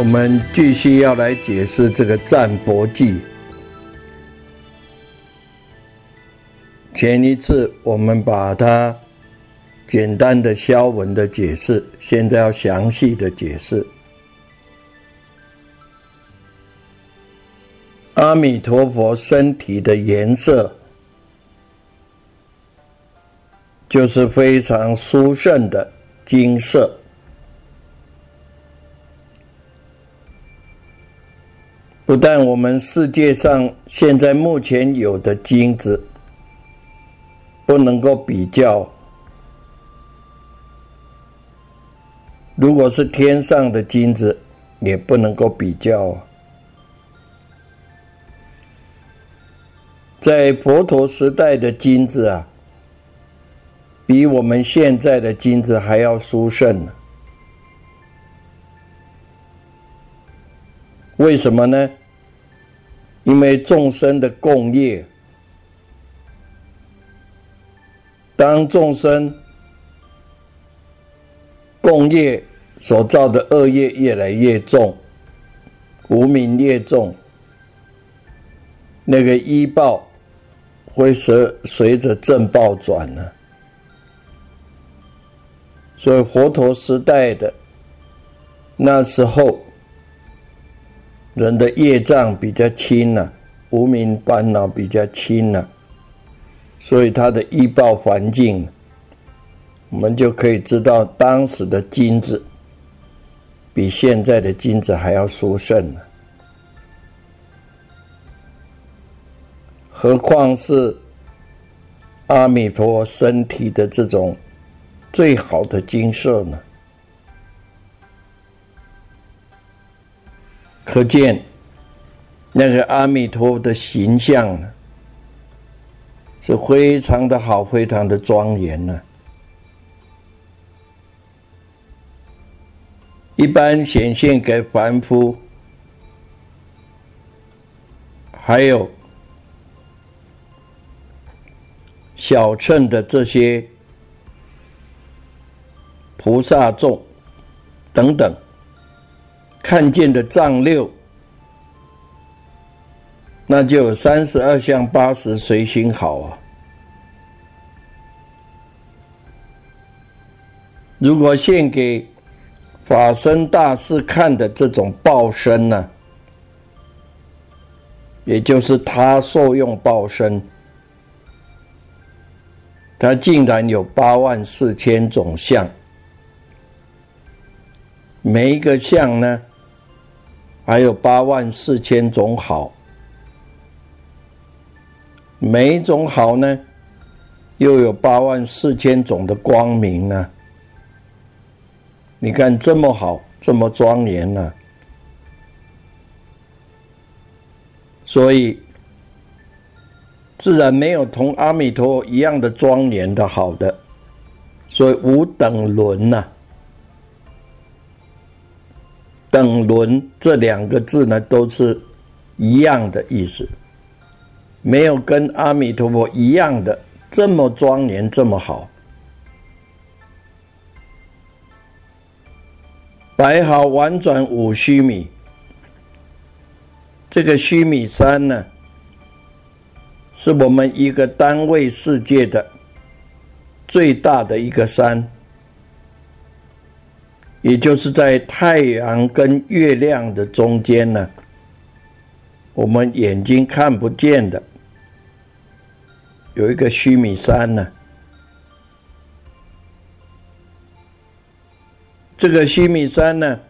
我们继续要来解释这个《战佛记》。前一次我们把它简单的消文的解释，现在要详细的解释。阿弥陀佛身体的颜色，就是非常殊胜的金色。不但我们世界上现在目前有的金子不能够比较，如果是天上的金子，也不能够比较。在佛陀时代的金子啊，比我们现在的金子还要殊胜呢为什么呢？因为众生的共业，当众生共业所造的恶业越来越重，无名越重，那个医报会随随着正报转呢。所以佛陀时代的那时候。人的业障比较轻呐，无名烦恼比较轻呐，所以他的医报环境，我们就可以知道当时的金子比现在的金子还要殊胜呢。何况是阿弥陀身体的这种最好的金色呢？可见，那个阿弥陀的形象是非常的好，非常的庄严呢。一般显现给凡夫，还有小乘的这些菩萨众等等。看见的藏六，那就有三十二相八十随心好啊。如果献给法身大士看的这种报身呢，也就是他受用报身，他竟然有八万四千种相，每一个相呢？还有八万四千种好，每一种好呢，又有八万四千种的光明呢。你看这么好，这么庄严呢，所以自然没有同阿弥陀一样的庄严的好的，所以无等伦呐。等轮这两个字呢，都是一样的意思，没有跟阿弥陀佛一样的这么庄严这么好。摆好婉转五须弥，这个须弥山呢，是我们一个单位世界的最大的一个山，也就是在太阳跟月亮的中间呢，我们眼睛看不见的有一个须弥山呢。这个须弥山呢，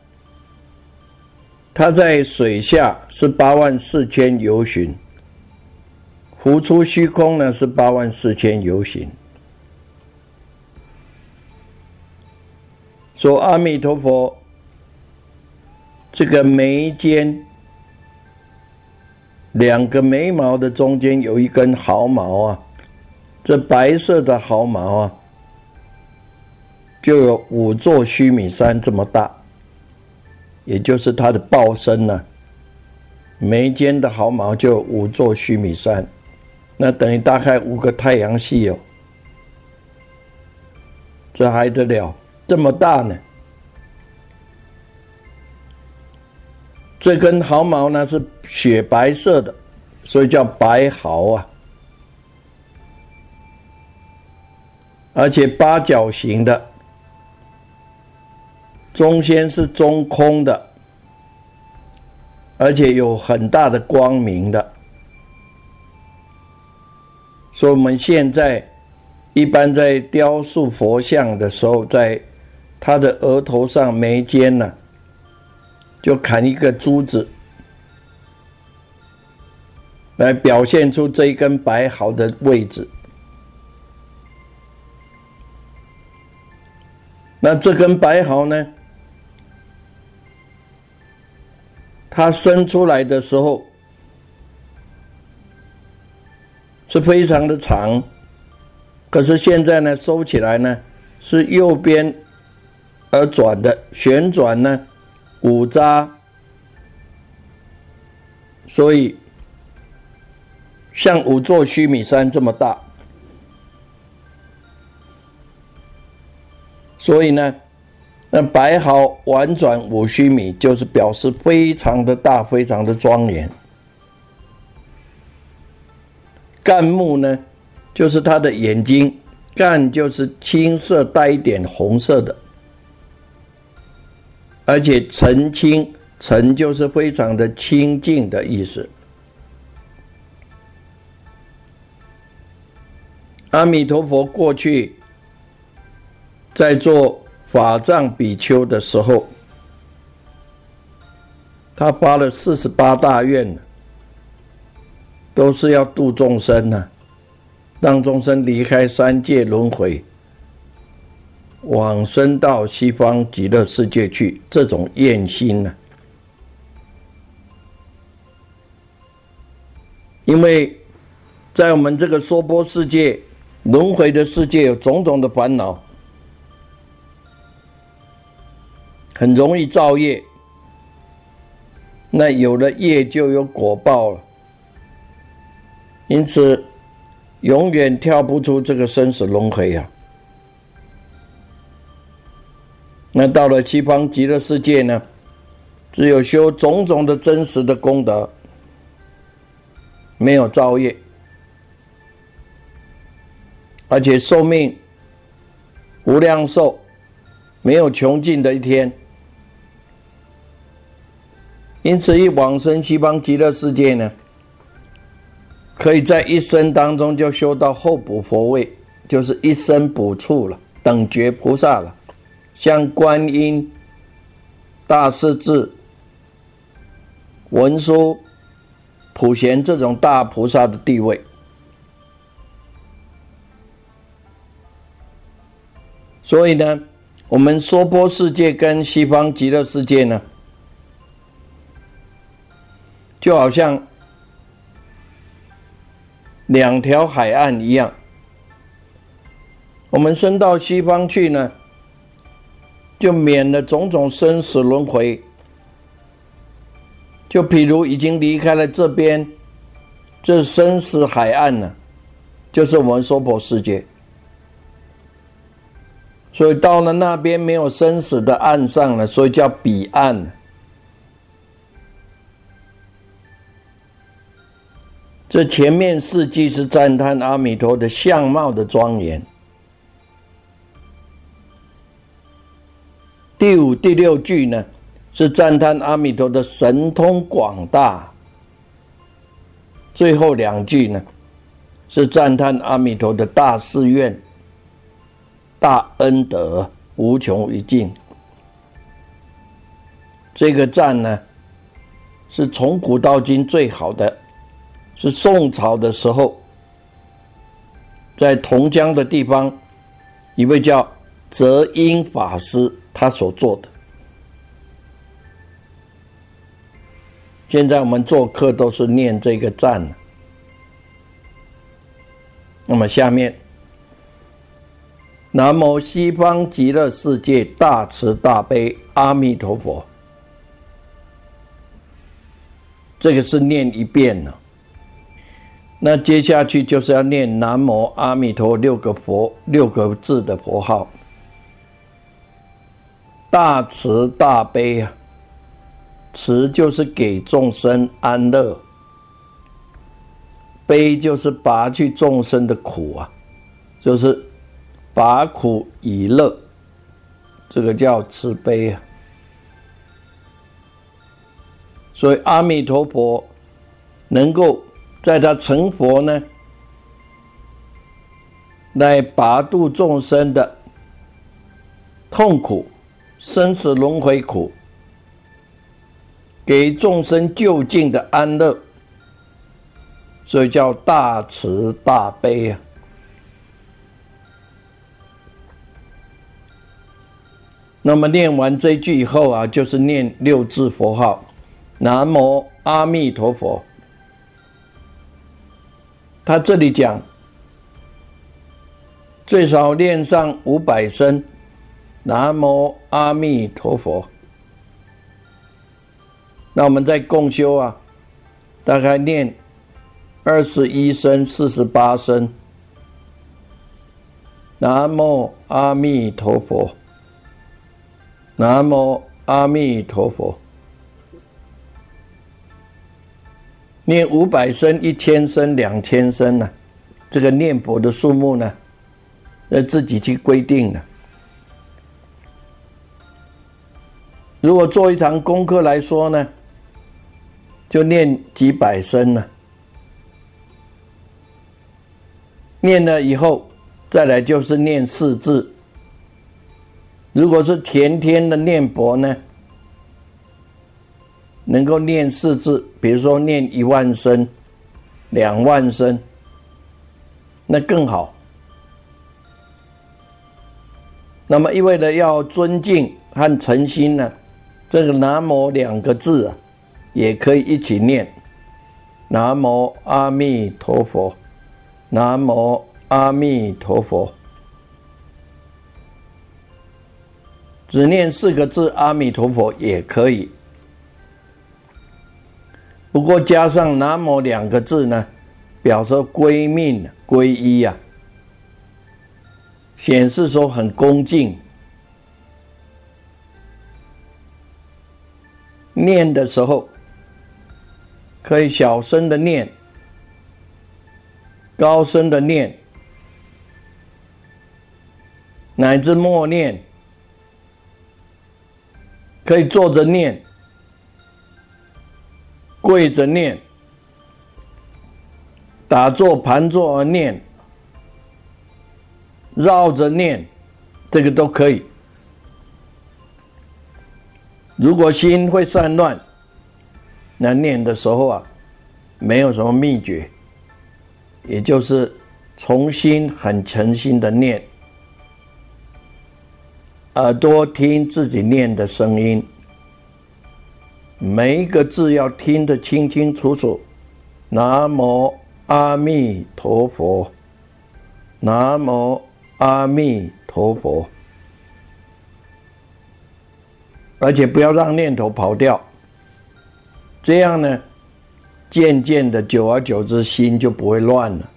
它在水下是八万四千游巡，浮出虚空呢是八万四千游行。说阿弥陀佛，这个眉间两个眉毛的中间有一根毫毛啊，这白色的毫毛啊。就有五座须弥山这么大，也就是它的报身呢。眉间的毫毛就有五座须弥山，那等于大概五个太阳系哦。这还得了？这么大呢？这根毫毛呢是雪白色的，所以叫白毫啊，而且八角形的。中间是中空的，而且有很大的光明的，所以我们现在一般在雕塑佛像的时候，在他的额头上眉间呢，就砍一个珠子，来表现出这一根白毫的位置。那这根白毫呢？它生出来的时候是非常的长，可是现在呢，收起来呢是右边而转的旋转呢五扎，所以像五座须弥山这么大，所以呢。那白毫婉转五须弥，就是表示非常的大，非常的庄严。干木呢，就是他的眼睛，干就是青色带一点红色的，而且澄清，澄就是非常的清净的意思。阿弥陀佛过去在做。法藏比丘的时候，他发了四十八大愿，都是要度众生呢，让众生离开三界轮回，往生到西方极乐世界去。这种愿心呢，因为在我们这个娑婆世界轮回的世界，有种种的烦恼。很容易造业，那有了业就有果报了，因此永远跳不出这个生死轮回啊。那到了西方极乐世界呢，只有修种种的真实的功德，没有造业，而且寿命无量寿，没有穷尽的一天。因此，一往生西方极乐世界呢，可以在一生当中就修到后补佛位，就是一生补处了，等觉菩萨了，像观音、大势至、文殊、普贤这种大菩萨的地位。所以呢，我们娑婆世界跟西方极乐世界呢。就好像两条海岸一样，我们升到西方去呢，就免了种种生死轮回。就比如已经离开了这边，这生死海岸呢，就是我们娑婆世界。所以到了那边没有生死的岸上了，所以叫彼岸。这前面四句是赞叹阿弥陀的相貌的庄严。第五、第六句呢，是赞叹阿弥陀的神通广大。最后两句呢，是赞叹阿弥陀的大誓愿、大恩德无穷无尽。这个赞呢，是从古到今最好的，是宋朝的时候，在同江的地方，一位叫泽英法师。他所做的，现在我们做课都是念这个赞。那么下面，南无西方极乐世界大慈大悲阿弥陀佛，这个是念一遍了。那接下去就是要念南无阿弥陀六个佛六个字的佛号。大慈大悲啊，慈就是给众生安乐，悲就是拔去众生的苦啊，就是拔苦以乐，这个叫慈悲啊。所以阿弥陀佛能够在他成佛呢，来拔度众生的痛苦。生死轮回苦，给众生就近的安乐，所以叫大慈大悲啊。那么念完这句以后啊，就是念六字佛号：南无阿弥陀佛。他这里讲，最少念上五百声。南无阿弥陀佛。那我们在共修啊，大概念二十一声、四十八声。南无阿弥陀佛。南无阿弥陀佛。念五百声、一千声、两千声呢？这个念佛的数目呢，要自己去规定的。如果做一堂功课来说呢，就念几百声呢。念了以后，再来就是念四字。如果是天天的念佛呢，能够念四字，比如说念一万声、两万声，那更好。那么，意味着要尊敬和诚心呢。这个“南无”两个字啊，也可以一起念：“南无阿弥陀佛，南无阿弥陀佛。”只念四个字“阿弥陀佛”也可以。不过加上“南无”两个字呢，表示归命、皈依呀，显示说很恭敬。念的时候，可以小声的念，高声的念，乃至默念，可以坐着念，跪着念，打坐盘坐而念，绕着念，这个都可以。如果心会散乱，那念的时候啊，没有什么秘诀，也就是重新很诚心的念，耳朵听自己念的声音，每一个字要听得清清楚楚。南无阿弥陀佛，南无阿弥陀佛。而且不要让念头跑掉，这样呢，渐渐的，久而久之，心就不会乱了。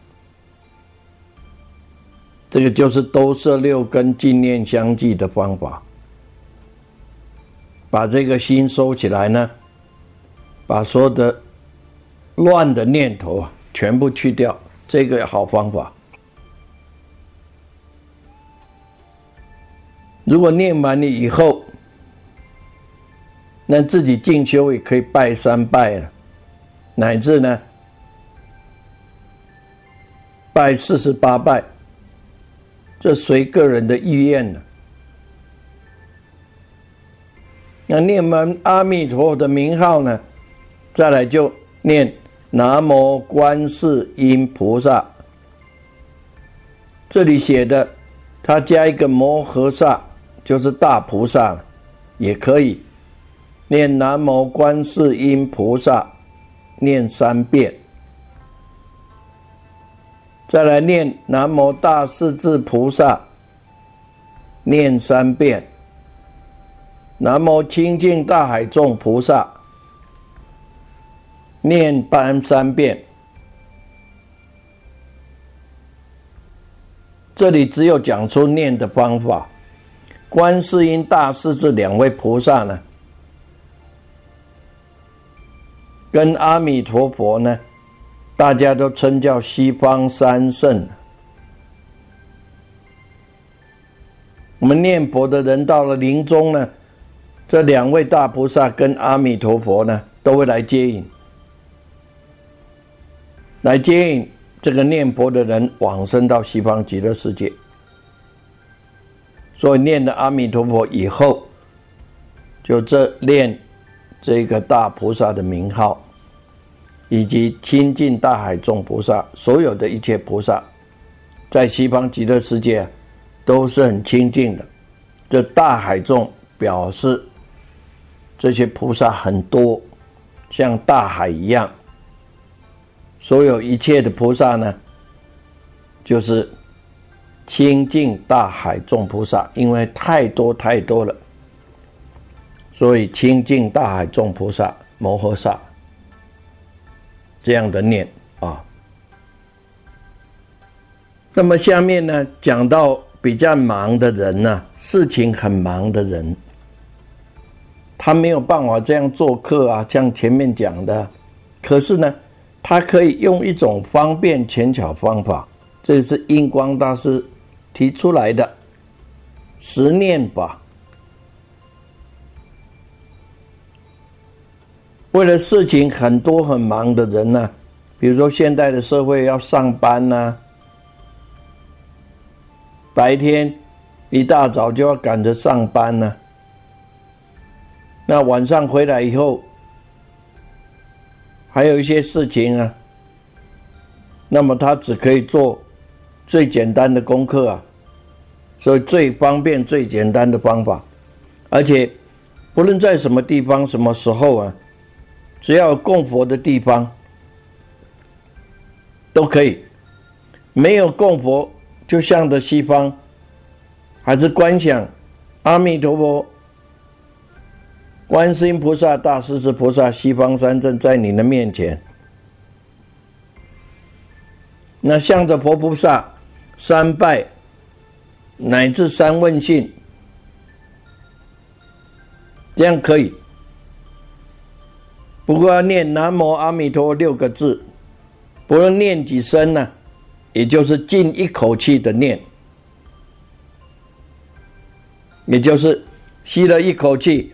这个就是兜摄六根、净念相继的方法。把这个心收起来呢，把所有的乱的念头啊，全部去掉，这个好方法。如果念完了以后，那自己进修也可以拜三拜了，乃至呢拜四十八拜，这随个人的意愿了。那念完阿弥陀佛的名号呢，再来就念南无观世音菩萨。这里写的，他加一个摩诃萨，就是大菩萨了，也可以念南无观世音菩萨，念三遍。再来念南无大势至菩萨，念三遍。南无清净大海众菩萨，念班三遍。这里只有讲出念的方法。观世音大势至两位菩萨呢，跟阿弥陀佛呢，大家都称叫西方三圣。我们念佛的人到了临终呢。这两位大菩萨跟阿弥陀佛呢，都会来接引，来接引这个念佛的人往生到西方极乐世界。所以念了阿弥陀佛以后，就这念这个大菩萨的名号，以及亲近大海众菩萨，所有的一切菩萨，在西方极乐世界都是很清净的。这大海众表示。这些菩萨很多，像大海一样。所有一切的菩萨呢，就是清净大海众菩萨，因为太多太多了，所以清净大海众菩萨摩诃萨这样的念啊。那么下面呢，讲到比较忙的人呢，事情很忙的人。他没有办法这样做客啊，像前面讲的。可是呢，他可以用一种方便浅巧方法，这是印光大师提出来的十念法。为了事情很多很忙的人呢，比如说现代的社会要上班呐，白天一大早就要赶着上班呢。那晚上回来以后，还有一些事情啊，那么他只可以做最简单的功课啊，所以最方便、最简单的方法，而且不论在什么地方、什么时候啊，只要供佛的地方都可以。没有供佛，就向着西方，还是观想阿弥陀佛。观世音菩萨、大势至菩萨、西方三圣在你的面前，那向着佛菩萨三拜，乃至三问讯，这样可以。不过要念南无阿弥陀六个字，不论念几声呢，也就是尽一口气的念，也就是吸了一口气。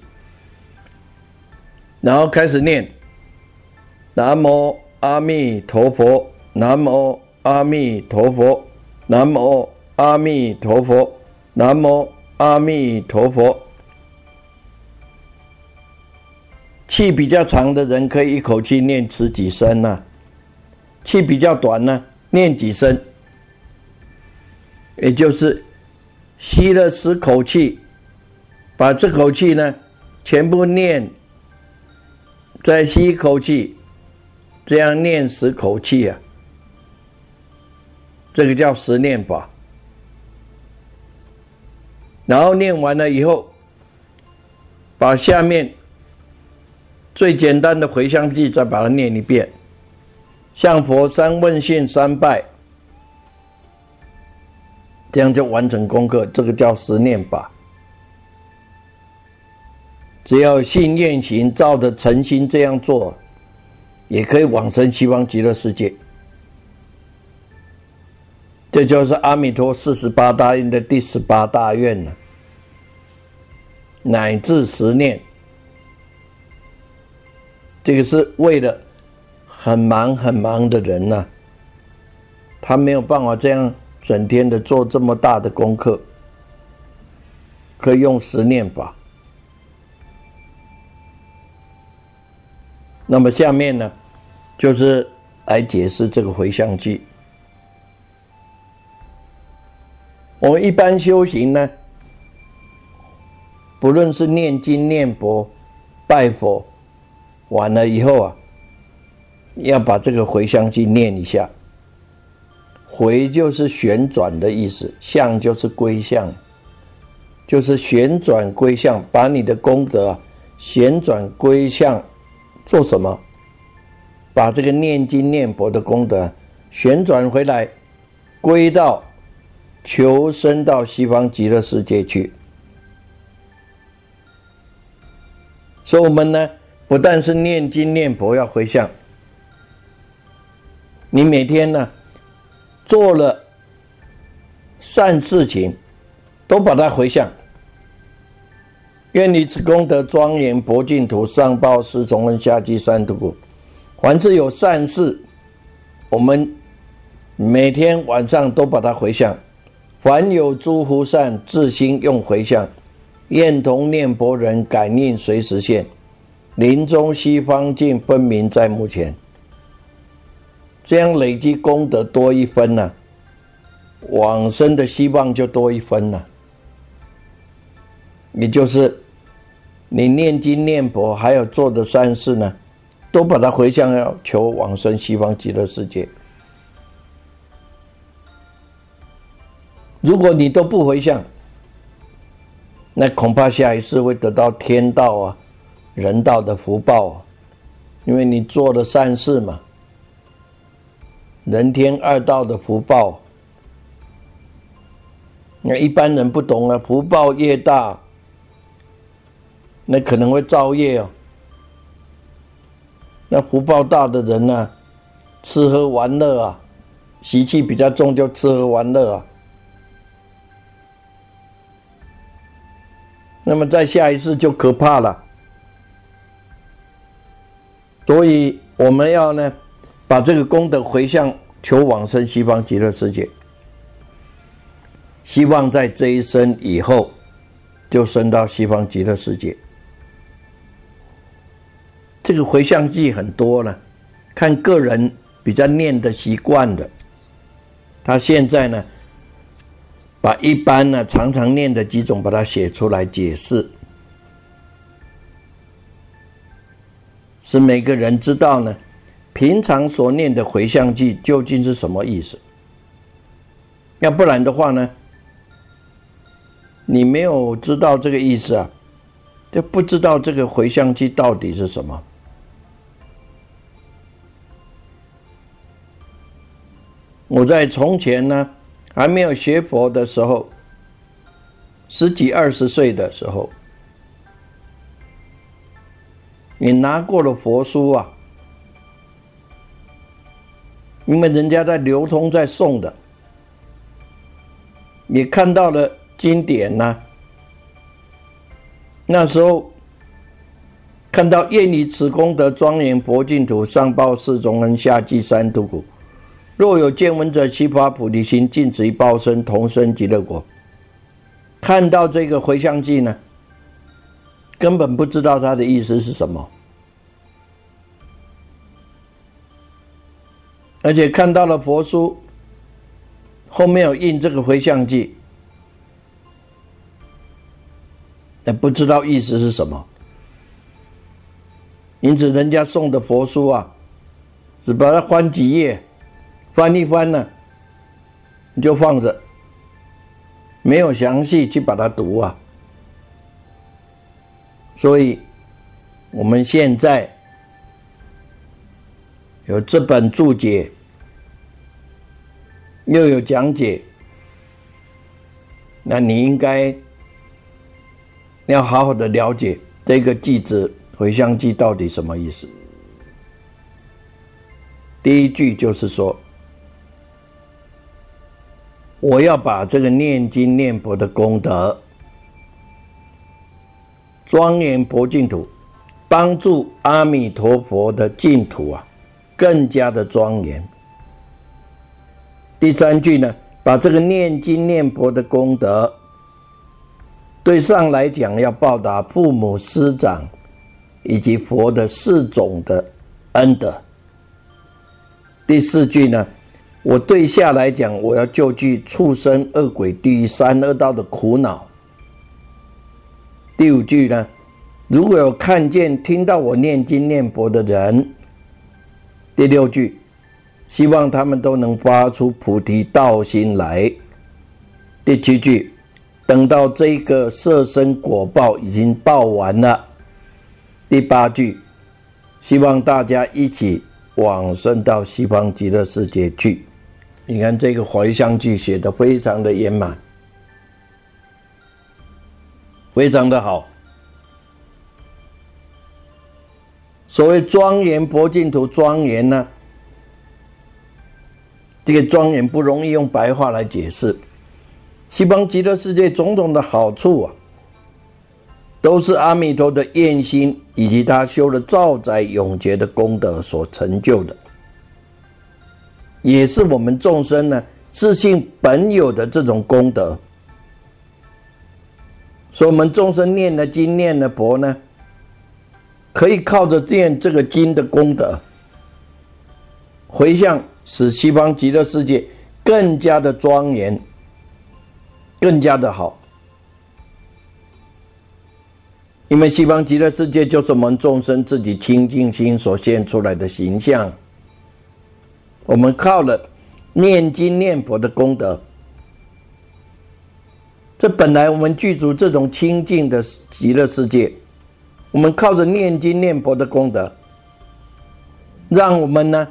然后开始念：南无阿弥陀佛，南无阿弥陀佛，南无阿弥陀佛，南无阿弥陀佛。气比较长的人可以一口气念十几声呢，气比较短呢，念几声，也就是吸了十口气，把这口气呢全部念。再吸一口气，这样念十口气啊，这个叫十念法。然后念完了以后，把下面最简单的回向偈再把它念一遍，向佛三问讯三拜，这样就完成功课。这个叫十念法。只要信念行，照着诚心这样做，也可以往生西方极乐世界。这就是阿弥陀四十八大愿的第十八大愿了，乃至十念。这个是为了很忙很忙的人呐，他没有办法这样整天的做这么大的功课，可以用十念法。那么下面呢，就是来解释这个回向记。我们一般修行呢，不论是念经、念佛、拜佛，完了以后啊，要把这个回向记念一下。回就是旋转的意思，向就是归向，就是旋转归向，把你的功德啊旋转归向。做什么？把这个念经念佛的功德旋转回来，归到求生到西方极乐世界去。所以，我们呢，不但是念经念佛要回向，你每天呢做了善事情，都把它回向。愿你此功德庄严佛净土，上报四重恩，下济三途苦。凡是有善事，我们每天晚上都把它回向。凡有诸福善，自心用回向。愿同念佛人，感应随时现。临终西方尽，分明在目前。这样累积功德多一分呢，往生的希望就多一分了。也就是你念经念佛，还有做的善事呢，都把它回向要求往生西方极乐世界。如果你都不回向，那恐怕下一世会得到天道啊、人道的福报，因为你做了善事嘛，人天二道的福报。那一般人不懂啊，福报越大。那可能会造业哦。那福报大的人呢，吃喝玩乐啊，习气比较重，就吃喝玩乐啊。那么在下一次就可怕了。所以我们要呢，把这个功德回向求往生西方极乐世界，希望在这一生以后就升到西方极乐世界。这个回向记很多了，看个人比较念的习惯的。他现在呢，把一般呢常常念的几种，把它写出来解释，使每个人知道呢，平常所念的回向记究竟是什么意思。要不然的话呢，你没有知道这个意思啊，就不知道这个回向记到底是什么。我在从前呢，还没有学佛的时候，十几二十岁的时候，你拿过了佛书啊，因为人家在流通在送的，你看到了经典呢，那时候看到愿以此功德庄严佛净土，上报四重恩，下济三途苦。若有见闻者，悉发菩提心，尽此一报身，同生极乐国。看到这个回向记呢，根本不知道他的意思是什么，而且看到了佛书后面有印这个回向记，也不知道意思是什么。因此，人家送的佛书啊，只把它翻几页。翻一翻呢，你就放着，没有详细去把它读啊。所以，我们现在有这本注解，又有讲解，那你应该要好好的了解这个句子《回向记》到底什么意思。第一句就是说。我要把这个念经念佛的功德庄严佛净土，帮助阿弥陀佛的净土啊，更加的庄严。第三句呢，把这个念经念佛的功德，对上来讲要报答父母师长以及佛的四种的恩德。第四句呢，我对下来讲，我要救济畜生、恶鬼、地狱三恶道的苦恼。第五句呢？如果有看见、听到我念经念佛的人，第六句，希望他们都能发出菩提道心来。第七句，等到这个色身果报已经报完了。第八句，希望大家一起往生到西方极乐世界去。你看这个怀乡句写的非常的圆满，非常的好。所谓庄严佛净土庄严呢，这个庄严不容易用白话来解释。西方极乐世界种种的好处啊，都是阿弥陀的愿心以及他修了造载永劫的功德所成就的，也是我们众生呢自信本有的这种功德。所以，我们众生念的经、念的佛呢。可以靠着念这个经的功德，回向使西方极乐世界更加的庄严，更加的好。因为西方极乐世界就是我们众生自己清净心所现出来的形象。我们靠了念经念佛的功德，这本来我们具足这种清净的极乐世界。我们靠着念经念佛的功德，让我们呢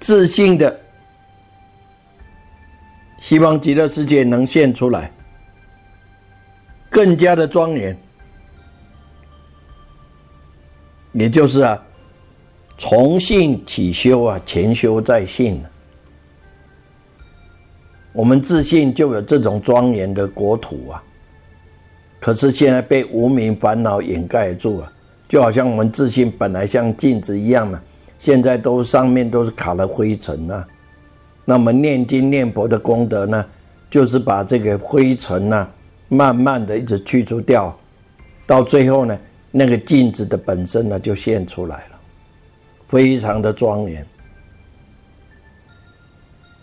自信的希望极乐世界能现出来，更加的庄严。也就是啊，从信起修啊，前修再信。我们自信就有这种庄严的国土啊。可是现在被无名烦恼掩盖住了，就好像我们自信本来像镜子一样嘛，现在都上面都是卡了灰尘啊。那么念经念佛的功德呢，就是把这个灰尘呐，慢慢的一直去除掉，到最后呢，那个镜子的本身呢就现出来了，非常的庄严。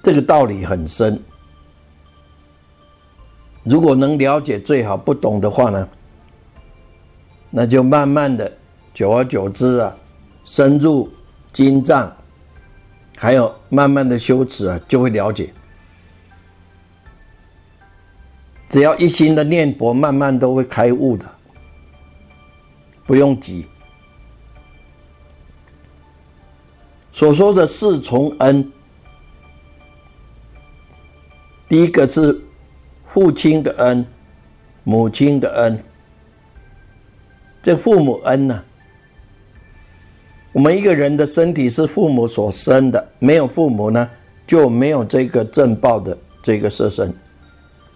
这个道理很深。如果能了解最好，不懂的话呢，那就慢慢的，久而久之啊，深入经藏，还有慢慢的修持啊，就会了解。只要一心的念佛，慢慢都会开悟的，不用急。所说的四重恩，第一个是。父亲的恩，母亲的恩，这父母恩呢？我们一个人的身体是父母所生的，没有父母呢，就没有这个正报的这个色身。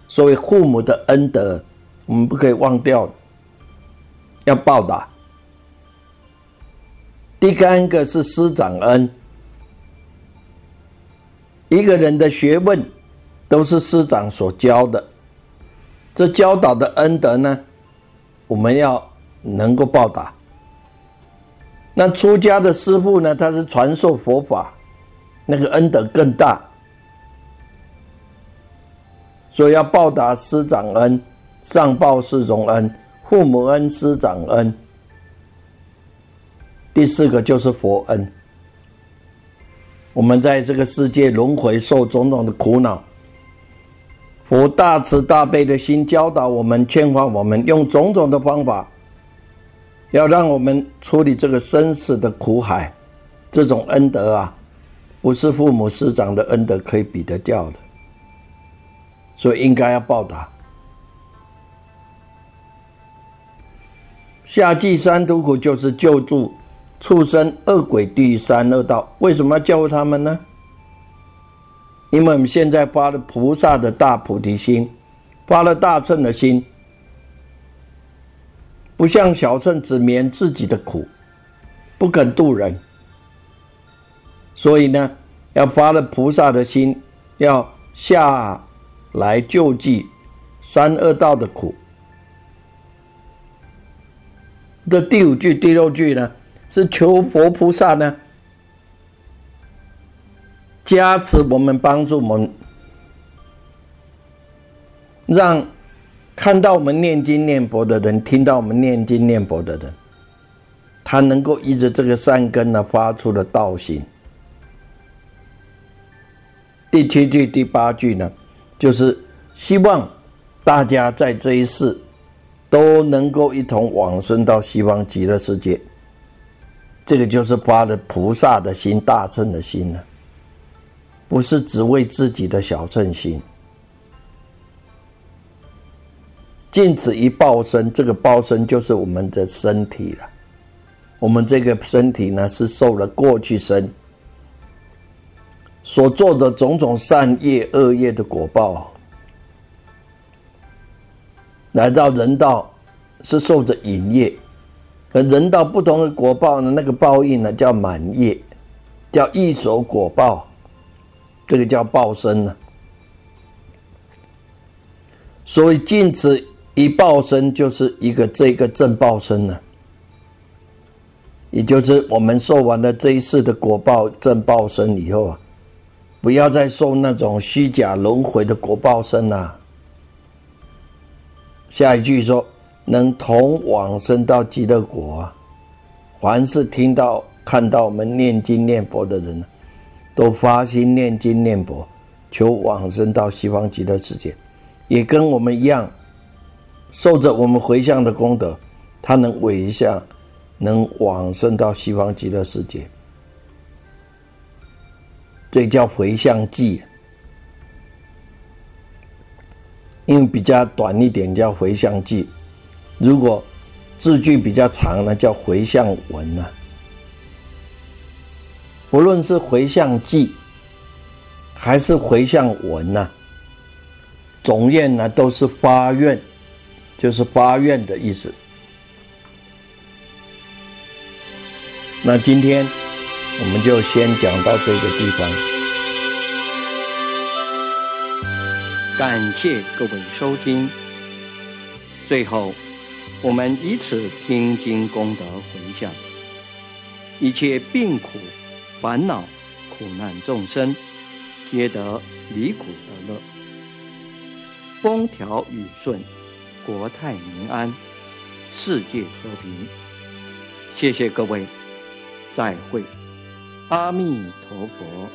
所以父母的恩德，我们不可以忘掉，要报答。第三个是师长恩，一个人的学问都是师长所教的。这教导的恩德呢，我们要能够报答。那出家的师傅呢，他是传授佛法，那个恩德更大，所以要报答师长恩，上报师种恩，父母恩，师长恩。第四个就是佛恩。我们在这个世界轮回，受种种的苦恼。佛大慈大悲的心教导我们，劝化我们，用种种的方法，要让我们处理这个生死的苦海。这种恩德啊，不是父母师长的恩德可以比得掉的，所以应该要报答。下济三途苦就是救助畜生、恶鬼、地狱三恶道。为什么要救他们呢？因为我们现在发了菩萨的大菩提心，发了大乘的心，不像小乘只免自己的苦，不肯度人，所以呢，要发了菩萨的心，要下来救济三恶道的苦。这第五句、第六句呢，是求佛菩萨呢加持我们，帮助我们，让看到我们念经念佛的人，听到我们念经念佛的人，他能够依着这个善根呢，发出了道心。第七句、第八句呢，就是希望大家在这一世。都能够一同往生到西方极乐世界，这个就是发的菩萨的心、大乘的心了，不是只为自己的小乘心。禁止一报身，这个报身就是我们的身体了。我们这个身体呢，是受了过去生所做的种种善业、恶业的果报。来到人道是受着引业，而人道不同的果报呢，那个报应呢叫满业，叫一手果报，这个叫报身呢。所以尽此一报身，就是一个这个正报身呢，也就是我们受完了这一世的果报正报身以后啊，不要再受那种虚假轮回的果报身了。下一句说：“能同往生到极乐国啊，凡是听到、看到我们念经念佛的人呢，都发心念经念佛，求往生到西方极乐世界，也跟我们一样，受着我们回向的功德，他能回向，能往生到西方极乐世界，这叫回向记。”因为比较短一点叫回向记，如果字句比较长呢，叫回向文呢。不论是回向记还是回向文呐，总愿呢都是发愿，就是发愿的意思。那今天我们就先讲到这个地方。感谢各位收听。最后，我们以此听经功德回向，一切病苦、烦恼、苦难众生，皆得离苦得乐，风调雨顺，国泰民安，世界和平。谢谢各位，再会，阿弥陀佛。